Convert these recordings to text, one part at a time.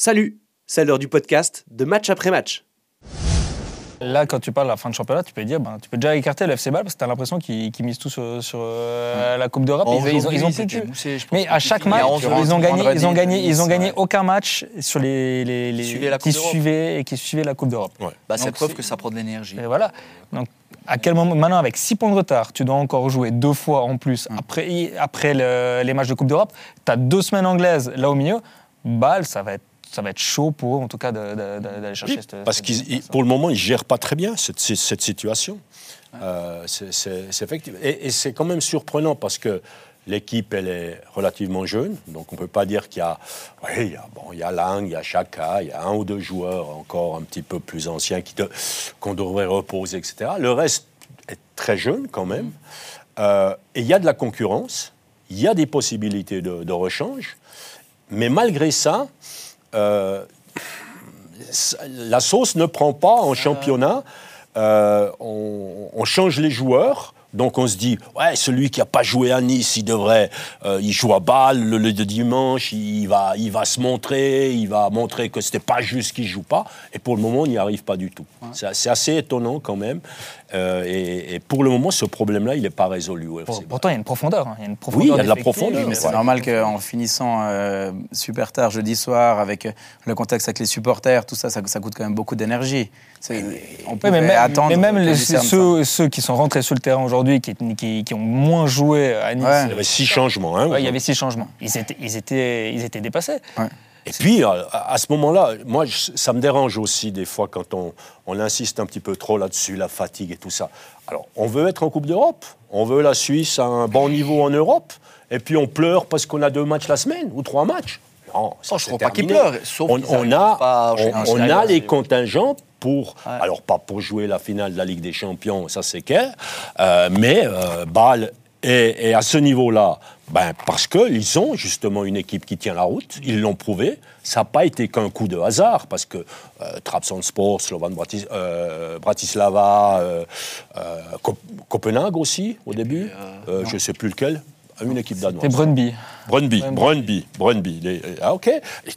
Salut, c'est l'heure du podcast de match après match. Là, quand tu parles de la fin de championnat, tu peux dire, ben, tu peux déjà écarter le FC Ball parce que tu as l'impression qu'ils qu'ils misent tout sur, sur, euh, la Coupe d'Europe. Bon, Ils, ils ont, ils ont aujourd'hui, plus de Mais à chaque match, a 11 ils ont gagné, ils ont gagné, ils ont gagné ouais. aucun match sur les, les, les- suivaient la qui suivaient et qui suivaient la Coupe d'Europe. Bah, c'est preuve que ça prend de l'énergie. Voilà. Donc, à quel moment maintenant avec 6 points de retard, tu dois encore jouer deux fois en plus après, après le- les matchs de Coupe d'Europe. Tu as deux semaines anglaises là au milieu. Bâle, ça va être ça va être chaud pour eux, en tout cas, d'aller chercher Oui, cette- parce qu'ils, pour le moment, ils ne gèrent pas très bien cette, situation. Euh, c'est, effectif. Et, et c'est quand même surprenant parce que l'équipe, elle est relativement jeune. Donc, on ne peut pas dire qu'il y a. Oui, il y a, bon, il y a Lang, il y a Chaka, il y a un ou deux joueurs encore un petit peu plus anciens qui qu'on devrait reposer, etc. Le reste est très jeune quand même. Euh, et il y a de la concurrence, il y a des possibilités de, de rechange. Mais malgré ça, euh, la sauce ne prend pas en championnat. Euh, on, on change les joueurs. Donc on se dit, ouais, celui qui n'a pas joué à Nice, il devrait, euh, il joue à Bâle le, le dimanche, il va, il va se montrer, il va montrer que c'était pas juste qu'il joue pas. Et pour le moment, on n'y arrive pas du tout. C'est c'est assez étonnant quand même. Euh, et, et pour le moment, ce problème-là, il n'est pas résolu. Pour- pourtant, il y a une profondeur. hein. Il y a une profondeur Oui, il y a de la profondeur, Mais Ouais. c'est normal qu'en finissant euh, super tard jeudi soir, avec le contexte avec les supporters, tout ça, ça, ça coûte quand même beaucoup d'énergie. On Oui, pouvait mais même, attendre. mais même les- ceux, ceux qui sont rentrés sur le terrain aujourd'hui, qui, qui, qui ont moins joué à Nice, Ouais. Il y avait six changements. hein, ouais, il y avait six changements. Ils étaient, ils étaient, ils étaient dépassés. Et puis, à, à ce moment-là, moi, je- ça me dérange aussi des fois quand on, on insiste un petit peu trop là-dessus, la fatigue et tout ça. Alors, on veut être en Coupe d'Europe, on veut la Suisse à un bon niveau en Europe, et puis on pleure parce qu'on a deux matchs la semaine ou trois matchs. Non, ça, Non, je c'est crois pas qu'ils pleurent, sauf on, on a, pas on, a les contingents pour, Ouais. alors pas pour jouer la finale de la Ligue des Champions, ça c'est clair, euh, mais euh, Bâle est, est à ce niveau-là, ben, parce qu'ils ont justement une équipe qui tient la route, ils l'ont prouvé, ça n'a pas été qu'un coup de hasard, parce que euh, Trabzonspor, Slovan Bratis- euh, Bratislava, euh, Cop- Copenhague aussi au début, je ne sais plus lequel, une équipe danoise. C'est Brøndby. Brøndby, Brøndby. Brøndby. Les- Ah, ok.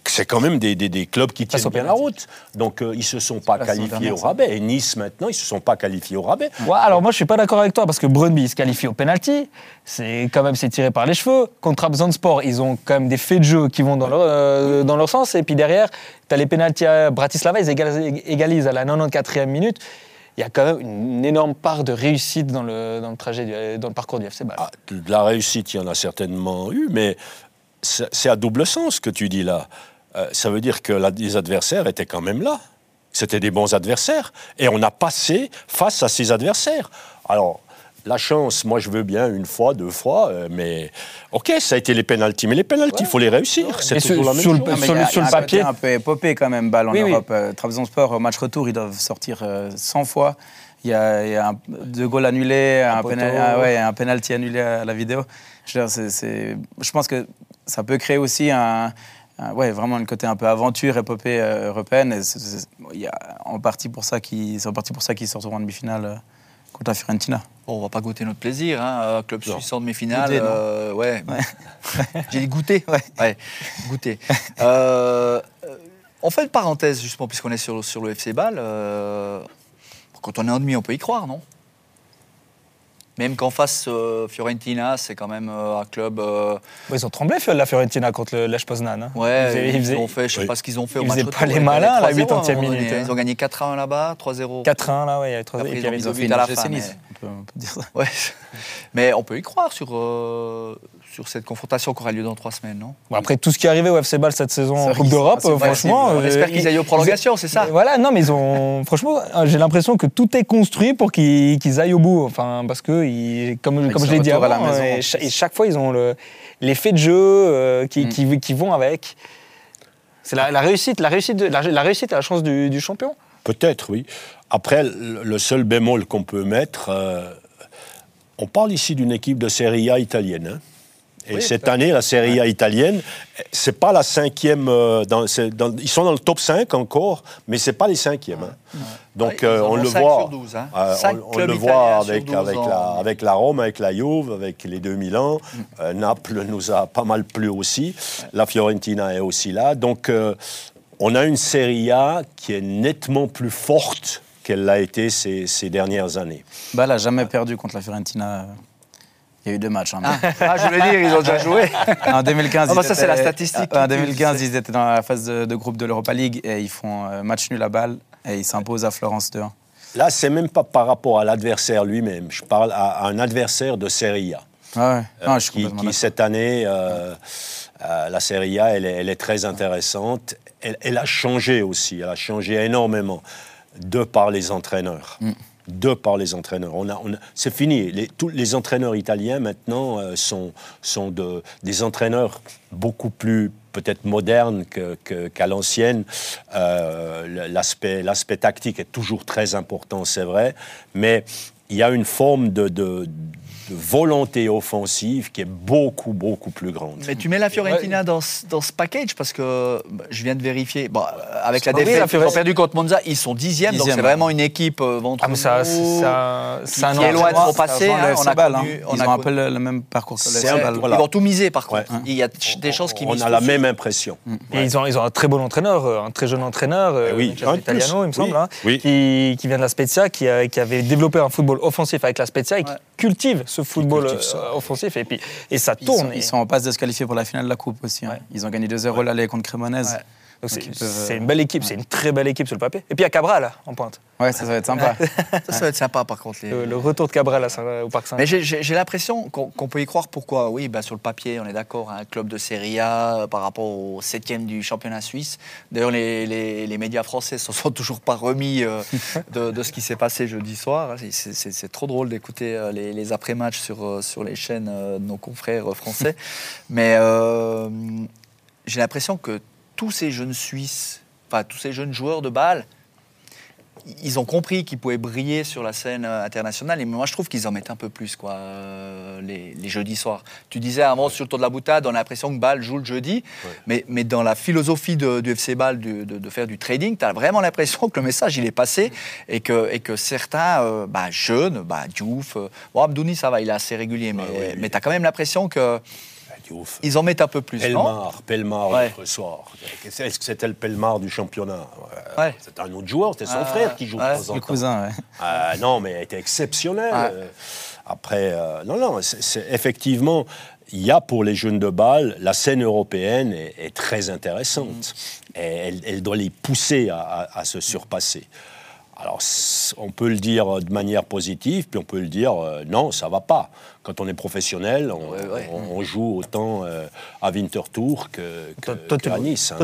C'est quand même des, des- des clubs qui tiennent bien la route. Donc, euh, ils ne se sont pas qualifiés au rabais. Et Nice, maintenant, ils ne se sont pas qualifiés au rabais. Ouais, alors moi je suis pas d'accord avec toi parce que Brøndby se qualifie au penalty, c'est quand même c'est tiré par les cheveux. Contre Trabzonspor, ils ont quand même des faits de jeu qui vont dans leur, euh, dans leur sens et puis derrière, tu as les pénaltys à Bratislava, ils égalisent à la 94e minute. Il y a quand même une énorme part de réussite dans le, dans le trajet, dans le parcours du FC Bâle. Ah, de la réussite, il y en a certainement eu, mais c'est à double sens que tu dis là. Euh, ça veut dire que les adversaires étaient quand même là. C'était des bons adversaires. Et on a passé face à ces adversaires. Alors, la chance, moi je veux bien une fois, deux fois, euh, mais ok, ça a été les pénalties. Mais les pénalties, il faut les réussir. C'est Mais sur- toujours la même sur le- chose. Sur y le- a- sur le un papier. un peu épopée quand même, balle en Oui, oui. Europe. Euh, Trabzonspor, au match retour, ils doivent sortir euh, 100 fois. Il y a, il y a un- deux goals annulés, un, pénal- ah ouais, un penalty annulé à la vidéo. Je, veux dire, je pense que ça peut créer aussi un, ouais, vraiment un côté un peu aventure, épopée euh, européenne. Et y a en partie pour ça qu'ils partie pour ça qu'ils sortent en demi-finale euh, contre la Fiorentina. Bon, on va pas goûter notre plaisir, hein, euh, club Non. suisse en demi-finale. Euh, ouais. J'ai dit goûter. Ouais. Ouais, goûter. Euh, on fait une parenthèse justement puisqu'on est sur, sur le FC Bâle. euh, quand on est en demi, on peut y croire, non? Même qu'en face, euh, Fiorentina, c'est quand même euh, un club. euh, Ouais, Ils ont tremblé la Fiorentina contre le Lech Poznan. hein. ouais, Ils faisaient- ils ils, faisaient- ont fait, je sais oui. pas ce qu'ils ont fait au ils match faisaient retour, pas les ils malins à la avaient 80e 3-0 à un moment minute, donné. hein. Ils ont gagné 4-1 là-bas, 3-0. 4-1 là, ouais, il y avait trois- Après, et puis ils ont Ils ont but à la fin, peut, on peut dire ça. Ouais. Mais on peut y croire sur, euh, sur cette confrontation qui aura lieu dans trois semaines, non? Bon, après tout ce qui est arrivé au FC Bâle cette saison en Coupe d'Europe, euh, franchement. On euh, espère qu'ils ils- aillent aux prolongations, c'est ça? Voilà, non, mais ils ont. Franchement, j'ai l'impression que tout est construit pour qu'ils aillent au bout. Enfin, parce que, ils- comme, comme je l'ai dit à la maison, et, chaque fois, ils ont le- l'effet de jeu euh, qui, Mm. qui, qui vont avec. C'est la, la réussite, la réussite, de- la, la réussite à la chance du, du champion. Peut-être, oui. Après, le seul bémol qu'on peut mettre, euh, on parle ici d'une équipe de Serie A italienne. hein. Et Oui, cette année, la Serie A italienne, c'est pas la cinquième. euh, dans, c'est dans- ils sont dans le top 5 encore, mais c'est pas les cinquièmes. hein. Donc Ouais, euh, on le voit. sur 12, hein. euh, on- on, le voit avec, 12 avec, la, avec la Rome, avec la Juve, avec les deux Milan. Euh, Naples nous a pas mal plu aussi. La Fiorentina est aussi là. Donc on a une Serie A qui est nettement plus forte qu'elle l'a été ces, ces dernières années. Bah, elle a jamais perdu contre la Fiorentina. Il y a eu deux matchs. hein. Ah, ah, je voulais dire, ils ont déjà joué. En 2015, Ah bah ils ça, c'est la étaient- statistique En qui- 2015, ils étaient dans la phase de, de groupe de l'Europa League et ils font euh, match nul à balle et ils s'imposent à Florence 2-1. Là, c'est même pas par rapport à l'adversaire lui-même. Je parle à, à un adversaire de Serie A. Ah ouais. Euh, Non, je suis qui, cette année, euh, euh, la Serie A, elle est, elle est très intéressante. Elle, elle a changé aussi, elle a changé énormément de par les entraîneurs. Mm. De par les entraîneurs. On a, on a- c'est fini. Les, tous les entraîneurs italiens maintenant euh, sont, sont de, des entraîneurs beaucoup plus peut-être modernes que- qu'à l'ancienne. Euh, l'aspect, l'aspect tactique est toujours très important, c'est vrai, mais il y a une forme de volonté offensive qui est beaucoup, beaucoup plus grande. Mais tu mets la Fiorentina dans, ce- dans ce package parce que bah, je viens de vérifier. Bon, euh, avec la défaite, ils ont perdu contre Monza, ils sont dixièmes, donc c'est ouais. vraiment une équipe euh, ventre Ah, mais ça, un, qui- est loin de trop passer. Ça hein, on a connu- hein. on Ils a ont un peu le, le même parcours que voilà. Ils vont tout miser par contre. Ouais. Il y a des chances qu'ils On misent a la même impression. Et ils ont, ils ont un très bon entraîneur, euh, un très jeune entraîneur, Eh oui. Italiano, il me semble, hein, qui, qui vient de la Spezia, qui, avait développé un football offensif avec la Spezia et qui Ouais. Cultive ce football cultive euh, offensif. Et, puis, et ça Ils tourne. sont, et- ils sont en passe de se qualifier pour la finale de la Coupe aussi. hein. Ils ont gagné 2-0 l'aller contre Cremonese. C'est une belle équipe, c'est une très belle équipe sur le papier. Et puis il y a Cabral en pointe. Ouais, ça, ça va être sympa. Ça, ça va être sympa par contre. les- Le, le retour de Cabral à au Parc Saint. Mais j'ai- l'impression qu'on peut y croire. Pourquoi? Oui, bah, sur le papier, on est d'accord. Un club de Serie A euh, par rapport au septième du championnat suisse. D'ailleurs, les, les- les médias français ne se sont toujours pas remis euh, de, de ce qui s'est passé jeudi soir. C'est- C'est trop drôle d'écouter euh, les, les après-matchs sur, sur les chaînes de nos confrères français. Mais euh, j'ai l'impression que tous ces jeunes Suisses, enfin tous ces jeunes joueurs de balle, ils ont compris qu'ils pouvaient briller sur la scène euh, internationale. Et moi, je trouve qu'ils en mettent un peu plus, quoi, euh, les, les jeudis soirs. Tu disais avant, sur le tour de la boutade, on a l'impression que Bâle joue le jeudi. Mais, mais dans la philosophie de- du FC Bâle de, de- de faire du trading, tu as vraiment l'impression que le message, il est passé et que, et que certains euh, bah, jeunes, bah, Diouf, euh, bon, Abdouni, ça va, il est assez régulier, mais, oui. mais tu as quand même l'impression Diouf. en mettent un peu plus, non Pelmar, Pelmar Ouais. l'autre soir. Est-ce que c'était le Pelmar du championnat? Ouais. C'était un autre joueur, c'était son Ah, frère qui joue ouais. de temps en Le temps. cousin. Ah, non, mais elle était. Euh, Après, euh, non, non, c'est- effectivement, il y a pour les jeunes de balle, la scène européenne est, est très intéressante. Et elle, elle doit les pousser à, à- à se surpasser. Alors, on peut le dire de manière positive, puis on peut le dire euh, non, ça va pas. Quand on est professionnel, on, Ouais, ouais. on- on joue autant euh, à Winterthur que, que, Toi- toi, tu qu'à le- Nice. hein.